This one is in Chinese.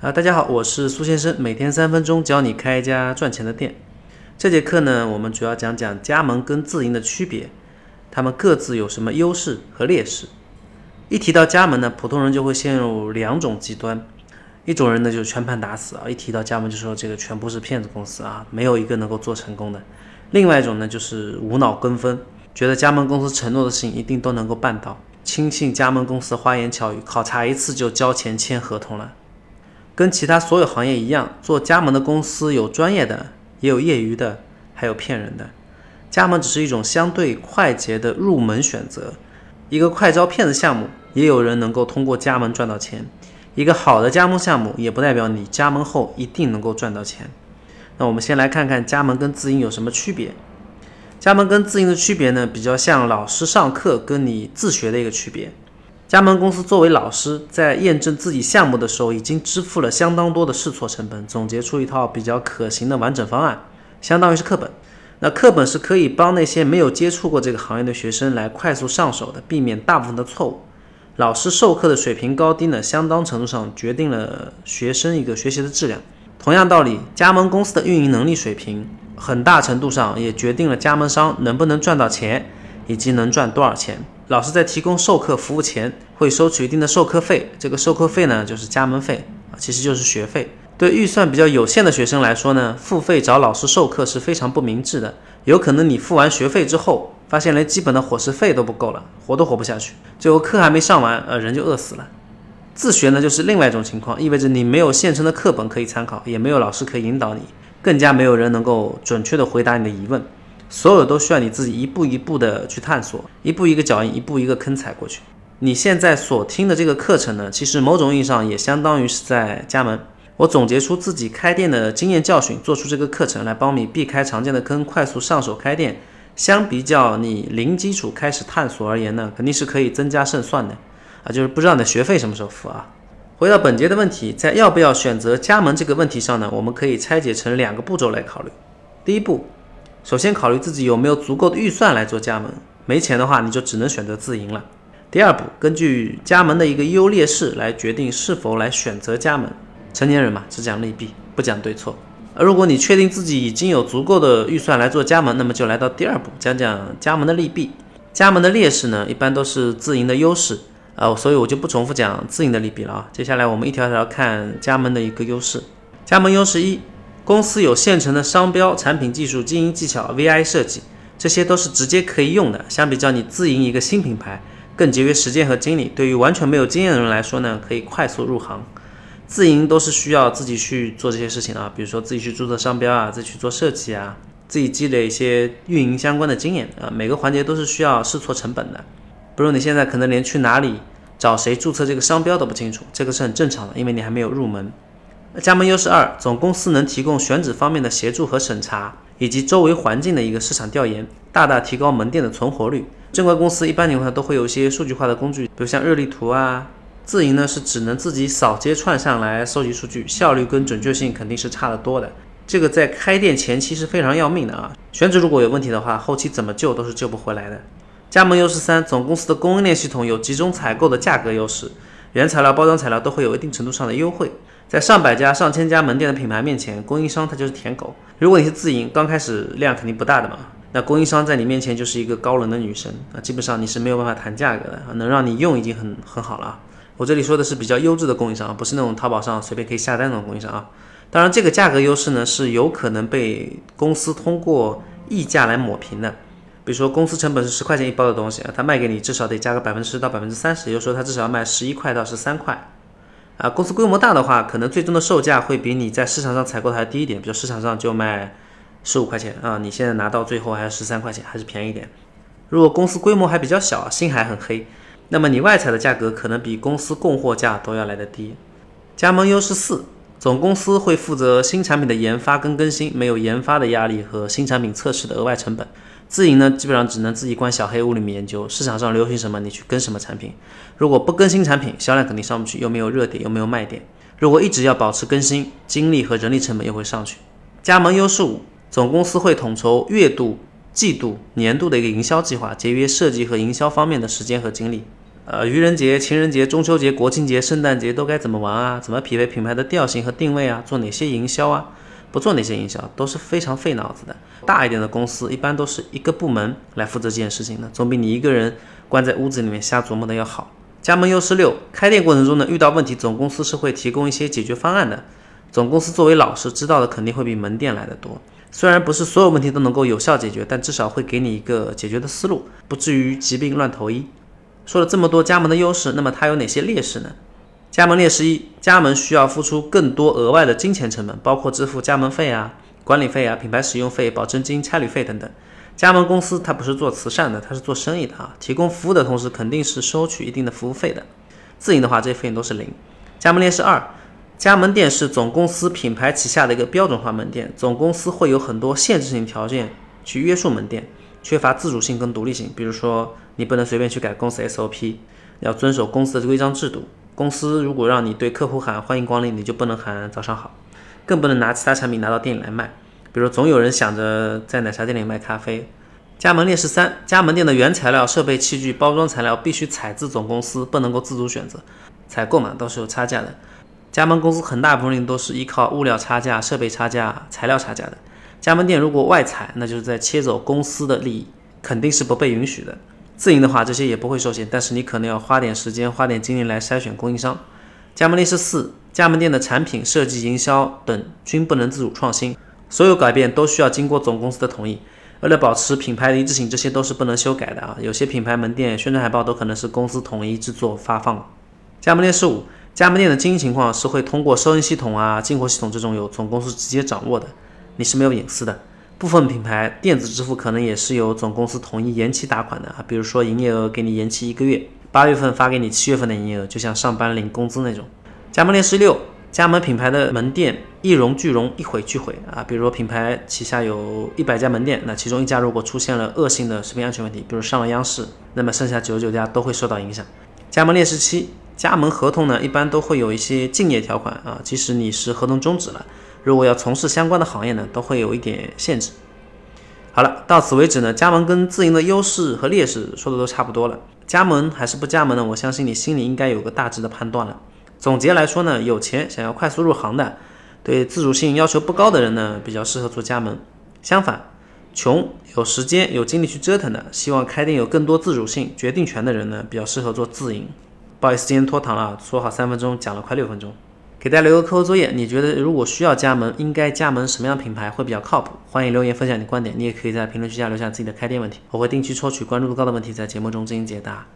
啊，大家好，我是苏先生，每天三分钟教你开一家赚钱的店。这节课呢，我们主要讲讲加盟跟自营的区别，他们各自有什么优势和劣势。一提到加盟呢，普通人就会陷入两种极端，一种人呢就是全盘打死啊，一提到加盟就说这个全部是骗子公司啊，没有一个能够做成功的。另外一种呢就是无脑跟风，觉得加盟公司承诺的事情一定都能够办到，轻信加盟公司花言巧语，考察一次就交钱签合同了。跟其他所有行业一样，做加盟的公司有专业的，也有业余的，还有骗人的。加盟只是一种相对快捷的入门选择，一个快招骗子项目，也有人能够通过加盟赚到钱。一个好的加盟项目，也不代表你加盟后一定能够赚到钱。那我们先来看看加盟跟自营有什么区别。加盟跟自营的区别呢，比较像老师上课跟你自学的一个区别。加盟公司作为老师，在验证自己项目的时候，已经支付了相当多的试错成本，总结出一套比较可行的完整方案，相当于是课本。那课本是可以帮那些没有接触过这个行业的学生来快速上手的，避免大部分的错误。老师授课的水平高低呢，相当程度上决定了学生一个学习的质量。同样道理，加盟公司的运营能力水平，很大程度上也决定了加盟商能不能赚到钱，以及能赚多少钱。老师在提供授课服务前会收取一定的授课费，这个授课费呢就是加盟费啊，其实就是学费。对预算比较有限的学生来说呢，付费找老师授课是非常不明智的。有可能你付完学费之后，发现连基本的伙食费都不够了，活都活不下去，最后课还没上完，呃，人就饿死了。自学呢就是另外一种情况，意味着你没有现成的课本可以参考，也没有老师可以引导你，更加没有人能够准确的回答你的疑问。所有都需要你自己一步一步的去探索，一步一个脚印，一步一个坑踩过去。你现在所听的这个课程呢，其实某种意义上也相当于是在加盟。我总结出自己开店的经验教训，做出这个课程来帮你避开常见的坑，快速上手开店。相比较你零基础开始探索而言呢，肯定是可以增加胜算的啊。就是不知道你的学费什么时候付啊？回到本节的问题，在要不要选择加盟这个问题上呢，我们可以拆解成两个步骤来考虑。第一步。首先考虑自己有没有足够的预算来做加盟，没钱的话，你就只能选择自营了。第二步，根据加盟的一个优劣势来决定是否来选择加盟。成年人嘛，只讲利弊，不讲对错。而如果你确定自己已经有足够的预算来做加盟，那么就来到第二步，讲讲加盟的利弊。加盟的劣势呢，一般都是自营的优势啊，所以我就不重复讲自营的利弊了啊。接下来我们一条条看加盟的一个优势。加盟优势一。公司有现成的商标、产品技术、经营技巧、VI 设计，这些都是直接可以用的。相比较你自营一个新品牌，更节约时间和精力。对于完全没有经验的人来说呢，可以快速入行。自营都是需要自己去做这些事情啊，比如说自己去注册商标啊，自己去做设计啊，自己积累一些运营相关的经验啊，每个环节都是需要试错成本的。不如你现在可能连去哪里找谁注册这个商标都不清楚，这个是很正常的，因为你还没有入门。加盟优势二，总公司能提供选址方面的协助和审查，以及周围环境的一个市场调研，大大提高门店的存活率。正规公司一般情况下都会有一些数据化的工具，比如像热力图啊。自营呢是只能自己扫街串巷来收集数据，效率跟准确性肯定是差得多的。这个在开店前期是非常要命的啊！选址如果有问题的话，后期怎么救都是救不回来的。加盟优势三，总公司的供应链系统有集中采购的价格优势，原材料、包装材料都会有一定程度上的优惠。在上百家、上千家门店的品牌面前，供应商他就是舔狗。如果你是自营，刚开始量肯定不大的嘛，那供应商在你面前就是一个高冷的女神啊，基本上你是没有办法谈价格的，能让你用已经很很好了。我这里说的是比较优质的供应商，不是那种淘宝上随便可以下单那种供应商啊。当然，这个价格优势呢是有可能被公司通过溢价来抹平的。比如说，公司成本是十块钱一包的东西啊，他卖给你至少得加个百分之十到百分之三十，也就是说他至少要卖十一块到十三块。啊，公司规模大的话，可能最终的售价会比你在市场上采购的还低一点，比如市场上就卖十五块钱啊，你现在拿到最后还是十三块钱，还是便宜一点。如果公司规模还比较小，心还很黑，那么你外采的价格可能比公司供货价都要来得低。加盟优势四，总公司会负责新产品的研发跟更新，没有研发的压力和新产品测试的额外成本。自营呢，基本上只能自己关小黑屋里面研究市场上流行什么，你去跟什么产品。如果不更新产品，销量肯定上不去，又没有热点，又没有卖点。如果一直要保持更新，精力和人力成本又会上去。加盟优势五，总公司会统筹月度、季度、年度的一个营销计划，节约设计和营销方面的时间和精力。呃，愚人节、情人节、中秋节、国庆节、圣诞节都该怎么玩啊？怎么匹配品牌的调性和定位啊？做哪些营销啊？不做哪些营销都是非常费脑子的。大一点的公司一般都是一个部门来负责这件事情的，总比你一个人关在屋子里面瞎琢磨的要好。加盟优势六，开店过程中呢遇到问题，总公司是会提供一些解决方案的。总公司作为老师，知道的肯定会比门店来的多。虽然不是所有问题都能够有效解决，但至少会给你一个解决的思路，不至于疾病乱投医。说了这么多加盟的优势，那么它有哪些劣势呢？加盟劣势一，加盟需要付出更多额外的金钱成本，包括支付加盟费啊、管理费啊、品牌使用费、保证金、差旅费等等。加盟公司它不是做慈善的，它是做生意的啊，提供服务的同时肯定是收取一定的服务费的。自营的话，这些费用都是零。加盟劣势二，加盟店是总公司品牌旗下的一个标准化门店，总公司会有很多限制性条件去约束门店，缺乏自主性跟独立性。比如说，你不能随便去改公司 SOP，要遵守公司的规章制度。公司如果让你对客户喊欢迎光临，你就不能喊早上好，更不能拿其他产品拿到店里来卖。比如总有人想着在奶茶店里卖咖啡。加盟劣势三：加盟店的原材料、设备、器具、包装材料必须采自总公司，不能够自主选择。采购嘛，都是有差价的。加盟公司很大部分都是依靠物料差价、设备差价、材料差价的。加盟店如果外采，那就是在切走公司的利益，肯定是不被允许的。自营的话，这些也不会受限，但是你可能要花点时间、花点精力来筛选供应商。加盟劣势四：加盟店的产品设计、营销等均不能自主创新。所有改变都需要经过总公司的同意，为了保持品牌的一致性，这些都是不能修改的啊。有些品牌门店宣传海报都可能是公司统一制作发放。加盟劣势五，加盟店的经营情况是会通过收银系统啊、进货系统这种有总公司直接掌握的，你是没有隐私的。部分品牌电子支付可能也是由总公司统一延期打款的啊，比如说营业额给你延期一个月，八月份发给你七月份的营业额，就像上班领工资那种。加盟劣势六。加盟品牌的门店一荣俱荣，一毁俱毁啊！比如说品牌旗下有一百家门店，那其中一家如果出现了恶性的食品安全问题，比如上了央视，那么剩下九十九家都会受到影响。加盟劣势七，加盟合同呢一般都会有一些竞业条款啊，即使你是合同终止了，如果要从事相关的行业呢，都会有一点限制。好了，到此为止呢，加盟跟自营的优势和劣势说的都差不多了。加盟还是不加盟呢？我相信你心里应该有个大致的判断了。总结来说呢，有钱想要快速入行的，对自主性要求不高的人呢，比较适合做加盟。相反，穷有时间有精力去折腾的，希望开店有更多自主性、决定权的人呢，比较适合做自营。不好意思，今天拖堂了，说好三分钟，讲了快六分钟。给大家留个课后作业，你觉得如果需要加盟，应该加盟什么样的品牌会比较靠谱？欢迎留言分享你的观点，你也可以在评论区下留下自己的开店问题，我会定期抽取关注度高的问题，在节目中进行解答。